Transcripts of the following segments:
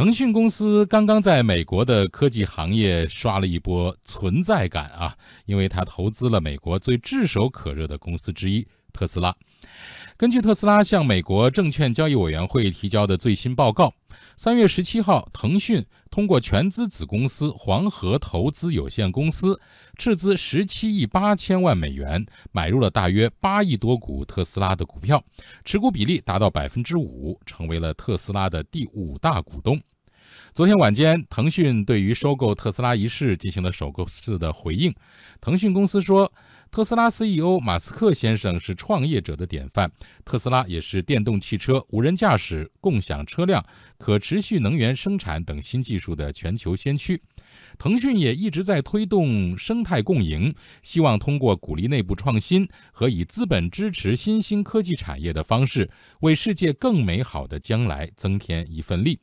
腾讯公司刚刚在美国的科技行业刷了一波存在感啊，因为它投资了美国最炙手可热的公司之一特斯拉。根据特斯拉向美国证券交易委员会提交的最新报告，三月十七号，腾讯通过全资子公司黄河投资有限公司斥资十七亿八千万美元，买入了大约八亿多股特斯拉的股票，持股比例达到百分之五，成为了特斯拉的第五大股东。昨天晚间，腾讯对于收购特斯拉一事进行了首次的回应。腾讯公司说。特斯拉 CEO 马斯克先生是创业者的典范，特斯拉也是电动汽车、无人驾驶、共享车辆、可持续能源生产等新技术的全球先驱。腾讯也一直在推动生态共赢，希望通过鼓励内部创新和以资本支持新兴科技产业的方式，为世界更美好的将来增添一份力。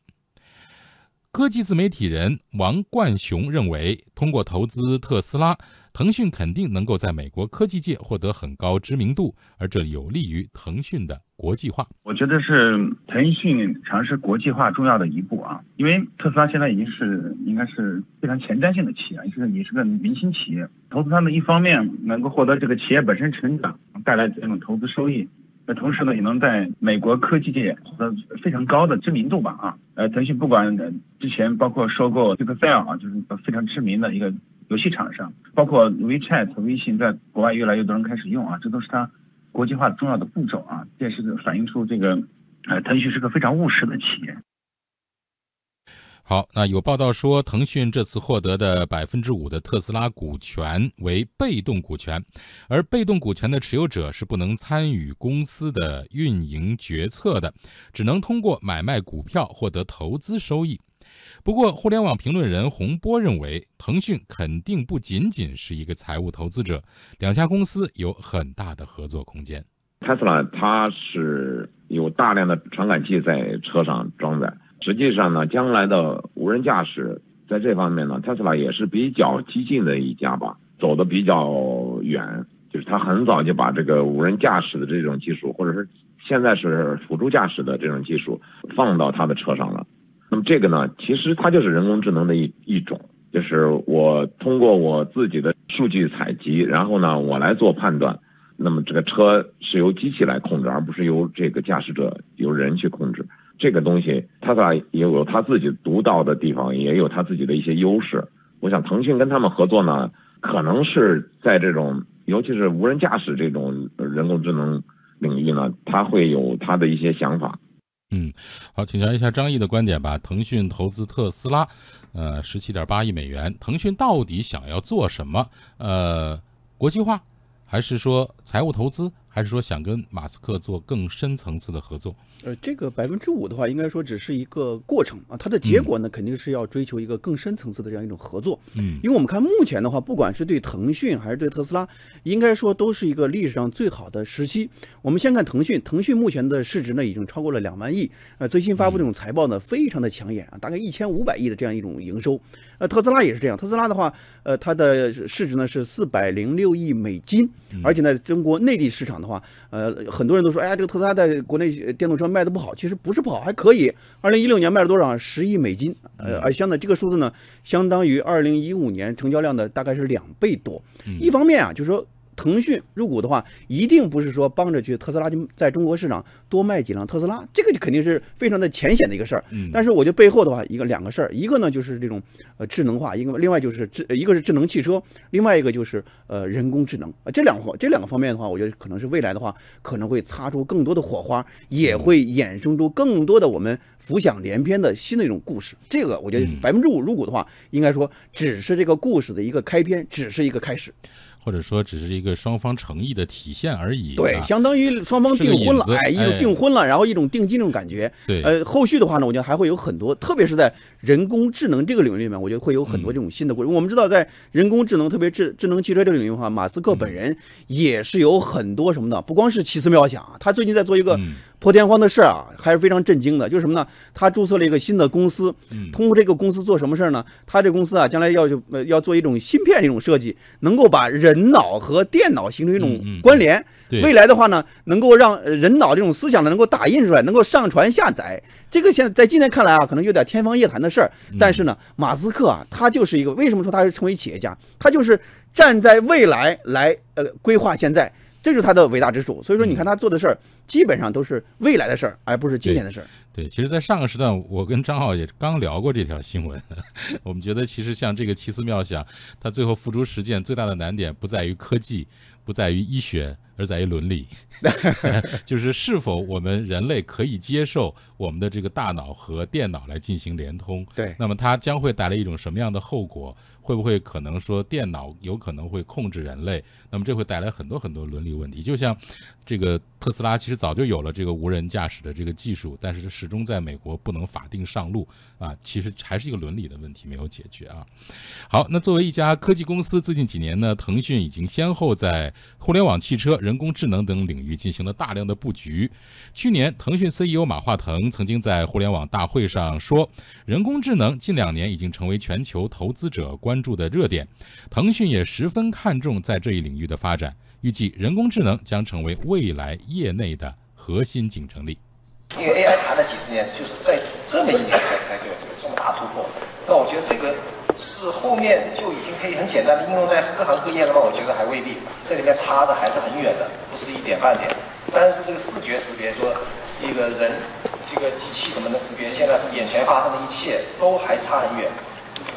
科技自媒体人王冠雄认为，通过投资特斯拉。腾讯肯定能够在美国科技界获得很高知名度，而这有利于腾讯的国际化。我觉得是腾讯尝试国际化重要的一步啊，因为特斯拉现在已经是应该是非常前瞻性的企业，也是也是个明星企业。投资他们一方面能够获得这个企业本身成长带来这种投资收益，那同时呢也能在美国科技界获得非常高的知名度吧啊。呃，腾讯不管之前包括收购这个 Excel 啊，就是非常知名的一个。游戏厂商，包括 WeChat、微信，在国外越来越多人开始用啊，这都是它国际化重要的步骤啊。这也是反映出这个，呃，腾讯是个非常务实的企业。好，那有报道说，腾讯这次获得的百分之五的特斯拉股权为被动股权，而被动股权的持有者是不能参与公司的运营决策的，只能通过买卖股票获得投资收益。不过，互联网评论人洪波认为，腾讯肯定不仅仅是一个财务投资者，两家公司有很大的合作空间。特斯拉它是有大量的传感器在车上装载，实际上呢，将来的无人驾驶在这方面呢，特斯拉也是比较激进的一家吧，走的比较远，就是他很早就把这个无人驾驶的这种技术，或者是现在是辅助驾驶的这种技术放到他的车上了。那么这个呢，其实它就是人工智能的一一种，就是我通过我自己的数据采集，然后呢，我来做判断。那么这个车是由机器来控制，而不是由这个驾驶者由人去控制。这个东西，它俩也有它自己独到的地方，也有它自己的一些优势。我想腾讯跟他们合作呢，可能是在这种，尤其是无人驾驶这种人工智能领域呢，它会有它的一些想法。嗯，好，请教一下张毅的观点吧。腾讯投资特斯拉，呃，十七点八亿美元，腾讯到底想要做什么？呃，国际化，还是说财务投资？还是说想跟马斯克做更深层次的合作？呃，这个百分之五的话，应该说只是一个过程啊，它的结果呢，肯定是要追求一个更深层次的这样一种合作。嗯，因为我们看目前的话，不管是对腾讯还是对特斯拉，应该说都是一个历史上最好的时期。我们先看腾讯，腾讯目前的市值呢已经超过了两万亿，呃，最新发布这种财报呢非常的抢眼啊，大概一千五百亿的这样一种营收。呃，特斯拉也是这样，特斯拉的话，呃，它的市值呢是四百零六亿美金，而且呢，中国内地市场的。话，呃，很多人都说，哎呀，这个特斯拉在国内电动车卖的不好，其实不是不好，还可以。二零一六年卖了多少？十亿美金，呃，而相当这个数字呢，相当于二零一五年成交量的大概是两倍多。一方面啊，就是说。腾讯入股的话，一定不是说帮着去特斯拉就在中国市场多卖几辆特斯拉，这个就肯定是非常的浅显的一个事儿。嗯，但是我觉得背后的话，一个两个事儿，一个呢就是这种呃智能化，一个另外就是智一个是智能汽车，另外一个就是呃人工智能啊，这两方这两个方面的话，我觉得可能是未来的话可能会擦出更多的火花，也会衍生出更多的我们浮想联翩的新的一种故事。这个我觉得百分之五入股的话，应该说只是这个故事的一个开篇，只是一个开始。或者说只是一个双方诚意的体现而已。对，相当于双方订婚了，哎，一种订婚了，然后一种定金这种感觉。对，呃，后续的话呢，我觉得还会有很多，特别是在人工智能这个领域里面，我觉得会有很多这种新的故事。我们知道，在人工智能，特别智智能汽车这个领域的话，马斯克本人也是有很多什么的，不光是奇思妙想啊，他最近在做一个破天荒的事儿啊，还是非常震惊的。就是什么呢？他注册了一个新的公司，通过这个公司做什么事儿呢？他这公司啊，将来要呃要做一种芯片这种设计，能够把人脑和电脑形成一种关联。未来的话呢，能够让人脑这种思想呢，能够打印出来，能够上传下载。这个现在在今天看来啊，可能有点天方夜谭的事儿。但是呢，马斯克啊，他就是一个为什么说他是成为企业家？他就是站在未来来呃规划现在。这就是他的伟大之处，所以说你看他做的事儿，基本上都是未来的事儿，而不是今天的事儿。对，其实，在上个时段，我跟张浩也刚聊过这条新闻。我们觉得，其实像这个奇思妙想，它最后付诸实践最大的难点不在于科技，不在于医学。而在于伦理，就是是否我们人类可以接受我们的这个大脑和电脑来进行联通？对，那么它将会带来一种什么样的后果？会不会可能说电脑有可能会控制人类？那么这会带来很多很多伦理问题。就像这个特斯拉其实早就有了这个无人驾驶的这个技术，但是始终在美国不能法定上路啊，其实还是一个伦理的问题没有解决啊。好，那作为一家科技公司，最近几年呢，腾讯已经先后在互联网汽车。人工智能等领域进行了大量的布局。去年，腾讯 CEO 马化腾曾经在互联网大会上说，人工智能近两年已经成为全球投资者关注的热点。腾讯也十分看重在这一领域的发展，预计人工智能将成为未来业内的核心竞争力。因为 AI 谈了几十年，就是在这么一年才才就有这个这么大突破。那我觉得这个。是后面就已经可以很简单的应用在各行各业了吗？我觉得还未必，这里面差的还是很远的，不是一点半点。但是这个视觉识别，说一个人，这个机器怎么能识别？现在眼前发生的一切都还差很远，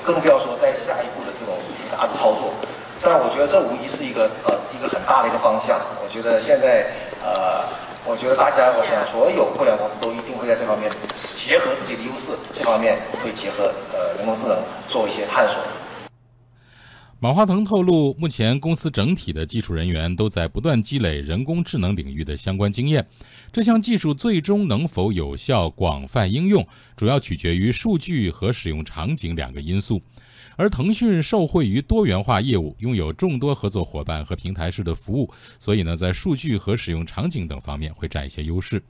更不要说在下一步的这种复杂的操作。但我觉得这无疑是一个呃一个很大的一个方向。我觉得现在呃。我觉得大家，我想所有互联网公司都一定会在这方面结合自己的优势，这方面会结合呃人工智能做一些探索。马化腾透露，目前公司整体的技术人员都在不断积累人工智能领域的相关经验。这项技术最终能否有效广泛应用，主要取决于数据和使用场景两个因素。而腾讯受惠于多元化业务，拥有众多合作伙伴和平台式的服务，所以呢，在数据和使用场景等方面会占一些优势。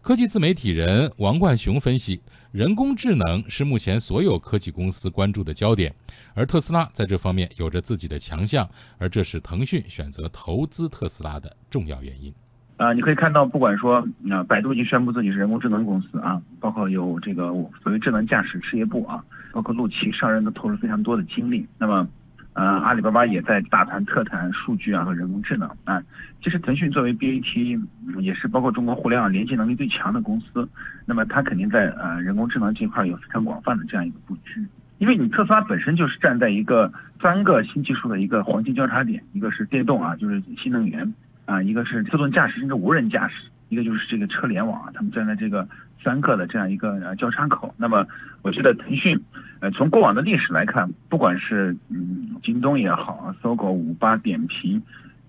科技自媒体人王冠雄分析，人工智能是目前所有科技公司关注的焦点，而特斯拉在这方面有着自己的强项，而这是腾讯选择投资特斯拉的重要原因。啊，你可以看到，不管说啊，百度已经宣布自己是人工智能公司啊，包括有这个所谓智能驾驶事业部啊。包括陆琪上任都投入非常多的精力，那么，呃，阿里巴巴也在大谈特谈数据啊和人工智能啊。其实腾讯作为 BAT，也是包括中国互联网连接能力最强的公司，那么它肯定在呃人工智能这块有非常广泛的这样一个布局。因为你特斯拉本身就是站在一个三个新技术的一个黄金交叉点，一个是电动啊，就是新能源啊，一个是自动驾驶甚至无人驾驶，一个就是这个车联网啊，他们站在这个三个的这样一个交叉口。那么我觉得腾讯。呃，从过往的历史来看，不管是嗯京东也好，搜狗、五八、点评，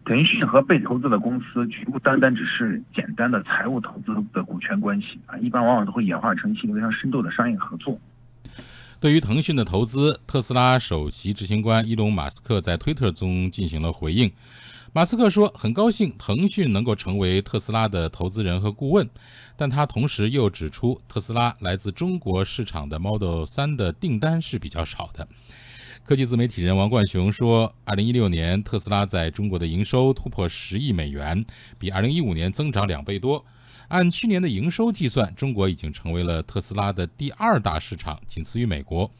腾讯和被投资的公司，绝不单单只是简单的财务投资的股权关系啊，一般往往都会演化成一个非常深度的商业合作。对于腾讯的投资，特斯拉首席执行官伊隆·马斯克在推特中进行了回应。马斯克说：“很高兴腾讯能够成为特斯拉的投资人和顾问，但他同时又指出，特斯拉来自中国市场的 Model 3的订单是比较少的。”科技自媒体人王冠雄说：“2016 年特斯拉在中国的营收突破十亿美元，比2015年增长两倍多。按去年的营收计算，中国已经成为了特斯拉的第二大市场，仅次于美国。”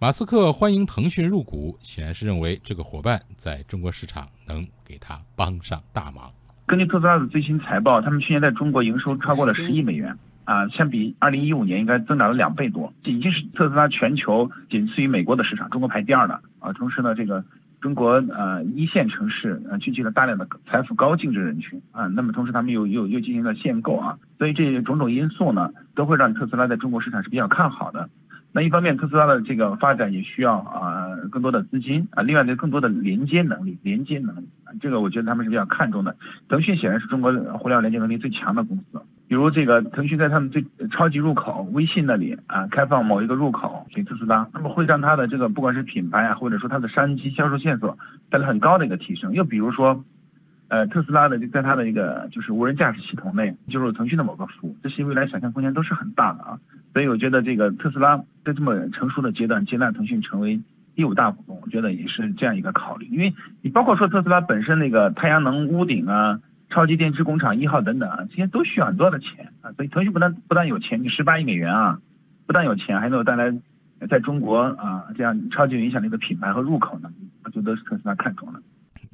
马斯克欢迎腾讯入股，显然是认为这个伙伴在中国市场能给他帮上大忙。根据特斯拉的最新财报，他们去年在中国营收超过了十亿美元，啊，相比二零一五年应该增长了两倍多，已经是特斯拉全球仅次于美国的市场，中国排第二的啊。同时呢，这个中国呃一线城市呃聚集了大量的财富高净值人群啊，那么同时他们又又又进行了限购啊，所以这种种因素呢，都会让特斯拉在中国市场是比较看好的。那一方面，特斯拉的这个发展也需要啊更多的资金啊，另外呢更多的连接能力，连接能力，这个我觉得他们是比较看重的。腾讯显然是中国互联网连接能力最强的公司，比如这个腾讯在他们最超级入口微信那里啊，开放某一个入口给特斯拉，那么会让它的这个不管是品牌啊，或者说它的商机销售线索带来很高的一个提升。又比如说。呃，特斯拉的就在它的一个就是无人驾驶系统内，就是腾讯的某个服务，这些未来想象空间都是很大的啊。所以我觉得这个特斯拉在这么成熟的阶段接纳腾讯成为第五大股东，我觉得也是这样一个考虑。因为你包括说特斯拉本身那个太阳能屋顶啊、超级电池工厂一号等等啊，这些都需要很多的钱啊。所以腾讯不但不但有钱，你十八亿美元啊，不但有钱，还能够带来在中国啊这样超级影响力的品牌和入口呢，我觉得是特斯拉看中了。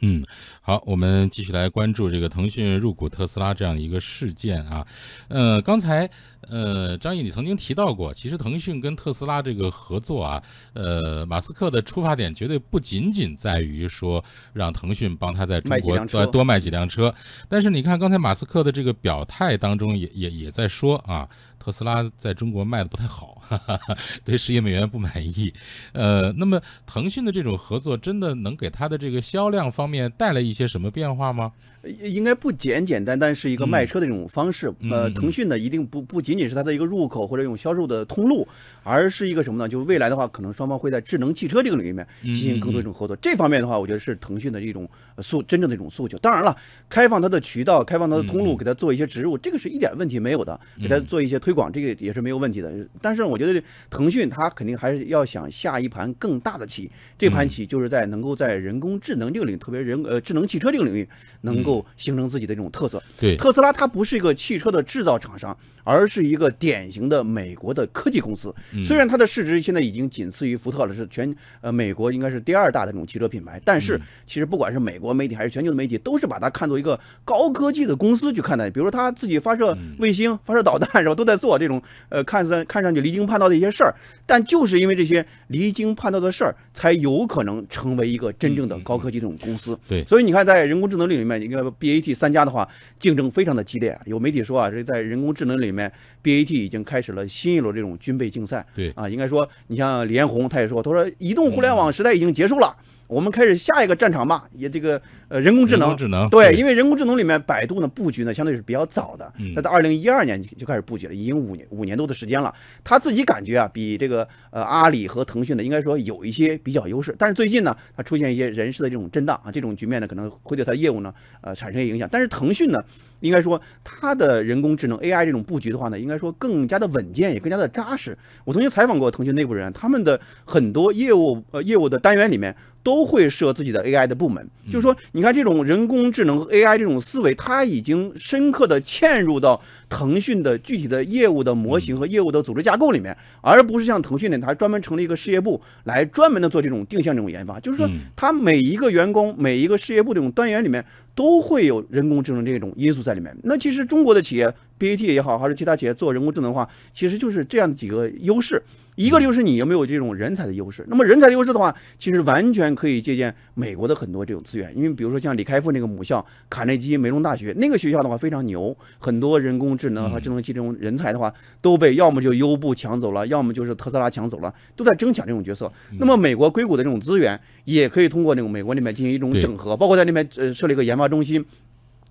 嗯，好，我们继续来关注这个腾讯入股特斯拉这样一个事件啊。呃，刚才呃张毅你曾经提到过，其实腾讯跟特斯拉这个合作啊，呃，马斯克的出发点绝对不仅仅在于说让腾讯帮他在中国多多卖几辆车，但是你看刚才马斯克的这个表态当中也也也在说啊。特斯拉在中国卖的不太好，哈哈哈，对十亿美元不满意。呃，那么腾讯的这种合作真的能给它的这个销量方面带来一些什么变化吗？应该不简简单单是一个卖车的这种方式。呃，腾讯呢，一定不不仅仅是它的一个入口或者一种销售的通路，而是一个什么呢？就未来的话，可能双方会在智能汽车这个领域里面进行更多一种合作。这方面的话，我觉得是腾讯的一种诉真正的一种诉求。当然了，开放它的渠道，开放它的通路，给它做一些植入，这个是一点问题没有的。给它做一些推广，这个也是没有问题的。但是我觉得腾讯它肯定还是要想下一盘更大的棋。这盘棋就是在能够在人工智能这个领域，特别人呃智能汽车这个领域，能够形成自己的。这种特色，对特斯拉，它不是一个汽车的制造厂商，而是一个典型的美国的科技公司。虽然它的市值现在已经仅次于福特了，是全呃美国应该是第二大的这种汽车品牌，但是其实不管是美国媒体还是全球的媒体，都是把它看作一个高科技的公司去看待。比如说它自己发射卫星、发射导弹，是吧？都在做这种呃看似看上去离经叛道的一些事儿。但就是因为这些离经叛道的事儿，才有可能成为一个真正的高科技这种公司。对，所以你看，在人工智能领域里面，你看 BAT 三家。的话，竞争非常的激烈。有媒体说啊，这在人工智能里面，BAT 已经开始了新一轮这种军备竞赛。对啊，应该说，你像李彦宏他也说，他说移动互联网时代已经结束了。我们开始下一个战场吧，也这个呃人工智能，智能对，因为人工智能里面百度呢布局呢相对是比较早的，它在二零一二年就开始布局了，已经五年五年多的时间了。他自己感觉啊，比这个呃阿里和腾讯呢应该说有一些比较优势，但是最近呢，它出现一些人事的这种震荡啊，这种局面呢可能会对它业务呢呃产生一些影响。但是腾讯呢，应该说它的人工智能 AI 这种布局的话呢，应该说更加的稳健，也更加的扎实。我曾经采访过腾讯内部人，他们的很多业务呃业务的单元里面。都会设自己的 AI 的部门，就是说，你看这种人工智能和 AI 这种思维，它已经深刻的嵌入到腾讯的具体的业务的模型和业务的组织架构里面，而不是像腾讯呢，它专门成立一个事业部来专门的做这种定向这种研发。就是说，它每一个员工、每一个事业部这种单元里面都会有人工智能这种因素在里面。那其实中国的企业，BAT 也好，还是其他企业做人工智能的话，其实就是这样几个优势。一个就是你有没有这种人才的优势？那么人才的优势的话，其实完全可以借鉴美国的很多这种资源。因为比如说像李开复那个母校卡内基梅隆大学那个学校的话非常牛，很多人工智能和智能机这种人才的话都被要么就优步抢走了，要么就是特斯拉抢走了，都在争抢这种角色。那么美国硅谷的这种资源也可以通过那种美国那边进行一种整合，包括在那边呃设立一个研发中心。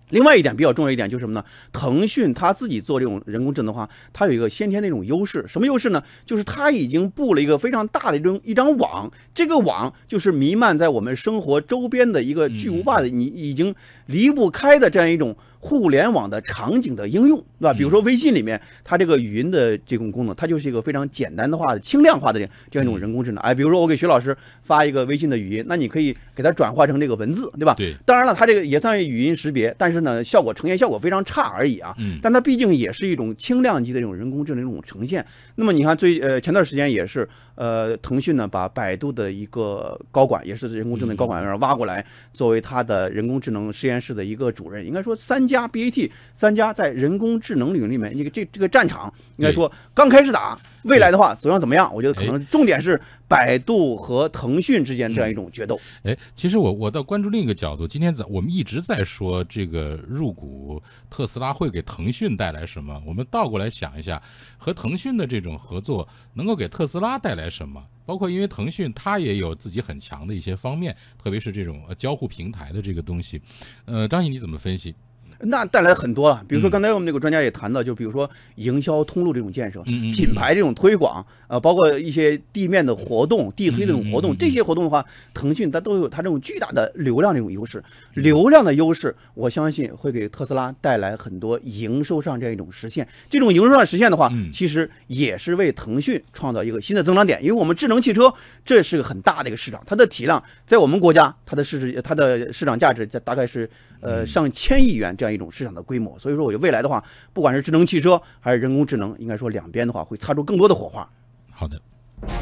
另外一点比较重要一点就是什么呢？腾讯它自己做这种人工智能的话，它有一个先天的一种优势，什么优势呢？就是它已经布了一个非常大的一种一张网，这个网就是弥漫在我们生活周边的一个巨无霸的，你已经离不开的这样一种。互联网的场景的应用，对吧？比如说微信里面，它这个语音的这种功能，它就是一个非常简单的、话的轻量化的这这样一种人工智能。哎，比如说我给徐老师发一个微信的语音，那你可以给它转化成这个文字，对吧？对。当然了，它这个也算语音识别，但是呢，效果呈现效果非常差而已啊。嗯。但它毕竟也是一种轻量级的这种人工智能这种呈现。那么你看，最呃前段时间也是，呃，腾讯呢把百度的一个高管，也是人工智能高管挖过来，作为它的人工智能实验室的一个主任。应该说三。家 BAT 三家在人工智能领域里面，那个这这个战场应该说刚开始打，未来的话走向怎么样？我觉得可能重点是百度和腾讯之间这样一种决斗。哎，其实我我倒关注另一个角度，今天在我们一直在说这个入股特斯拉会给腾讯带来什么？我们倒过来想一下，和腾讯的这种合作能够给特斯拉带来什么？包括因为腾讯它也有自己很强的一些方面，特别是这种交互平台的这个东西。呃，张毅你怎么分析？那带来很多了，比如说刚才我们那个专家也谈到，就比如说营销通路这种建设，品牌这种推广，呃，包括一些地面的活动、地推这种活动，这些活动的话，腾讯它都有它这种巨大的流量这种优势。流量的优势，我相信会给特斯拉带来很多营收上这样一种实现。这种营收上实现的话，其实也是为腾讯创造一个新的增长点，因为我们智能汽车这是个很大的一个市场，它的体量在我们国家，它的市值，它的市场价值大概是呃上千亿元这样。一种市场的规模，所以说我觉得未来的话，不管是智能汽车还是人工智能，应该说两边的话会擦出更多的火花。好的，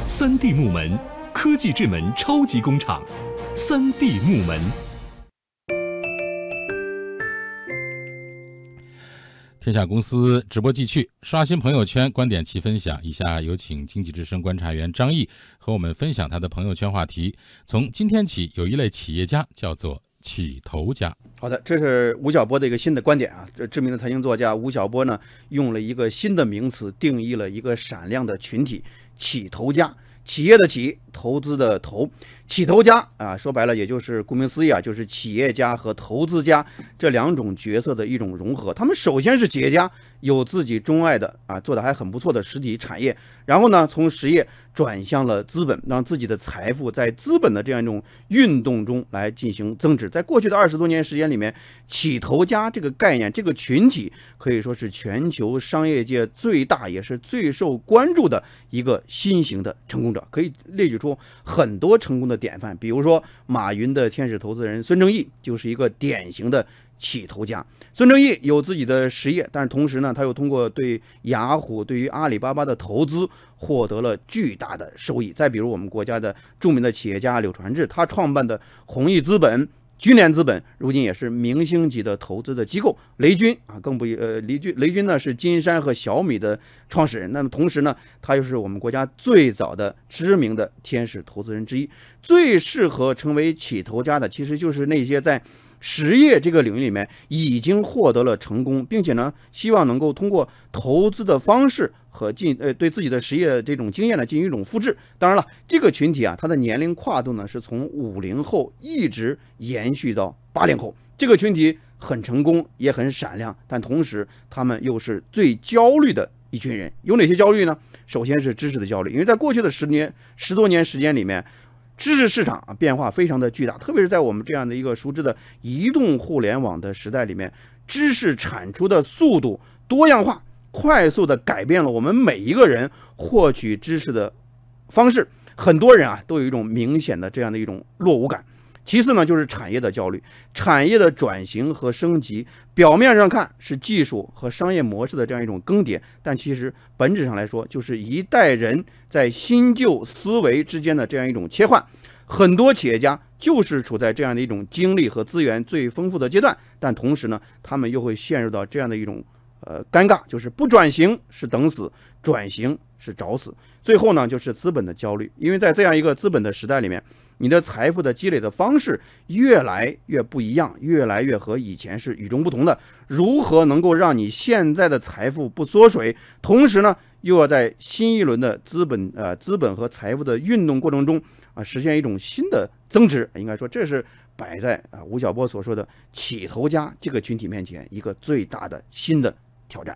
三 D 木门科技智门超级工厂，三 D 木门。天下公司直播继续，刷新朋友圈，观点齐分享。以下有请经济之声观察员张毅和我们分享他的朋友圈话题。从今天起，有一类企业家叫做。起头家，好的，这是吴晓波的一个新的观点啊。这知名的财经作家吴晓波呢，用了一个新的名词定义了一个闪亮的群体——起投家。企业的起，投资的投，起头家啊，说白了也就是顾名思义啊，就是企业家和投资家这两种角色的一种融合。他们首先是企业家。有自己钟爱的啊，做的还很不错的实体产业，然后呢，从实业转向了资本，让自己的财富在资本的这样一种运动中来进行增值。在过去的二十多年时间里面，起头家这个概念、这个群体可以说是全球商业界最大也是最受关注的一个新型的成功者，可以列举出很多成功的典范。比如说，马云的天使投资人孙正义就是一个典型的。起头家孙正义有自己的实业，但是同时呢，他又通过对雅虎、对于阿里巴巴的投资，获得了巨大的收益。再比如我们国家的著名的企业家柳传志，他创办的弘毅资本、君联资本，如今也是明星级的投资的机构。雷军啊，更不呃，雷军雷军呢是金山和小米的创始人，那么同时呢，他又是我们国家最早的知名的天使投资人之一。最适合成为起投家的，其实就是那些在实业这个领域里面已经获得了成功，并且呢，希望能够通过投资的方式和进呃对自己的实业这种经验呢进行一种复制。当然了，这个群体啊，它的年龄跨度呢是从五零后一直延续到八零后。这个群体很成功，也很闪亮，但同时他们又是最焦虑的一群人。有哪些焦虑呢？首先是知识的焦虑，因为在过去的十年十多年时间里面。知识市场啊变化非常的巨大，特别是在我们这样的一个熟知的移动互联网的时代里面，知识产出的速度多样化，快速的改变了我们每一个人获取知识的方式。很多人啊都有一种明显的这样的一种落伍感。其次呢，就是产业的焦虑，产业的转型和升级，表面上看是技术和商业模式的这样一种更迭，但其实本质上来说，就是一代人在新旧思维之间的这样一种切换。很多企业家就是处在这样的一种精力和资源最丰富的阶段，但同时呢，他们又会陷入到这样的一种呃尴尬，就是不转型是等死，转型是找死。最后呢，就是资本的焦虑，因为在这样一个资本的时代里面。你的财富的积累的方式越来越不一样，越来越和以前是与众不同的。如何能够让你现在的财富不缩水，同时呢，又要在新一轮的资本呃资本和财富的运动过程中啊，实现一种新的增值？应该说，这是摆在啊吴晓波所说的起头家这个群体面前一个最大的新的挑战。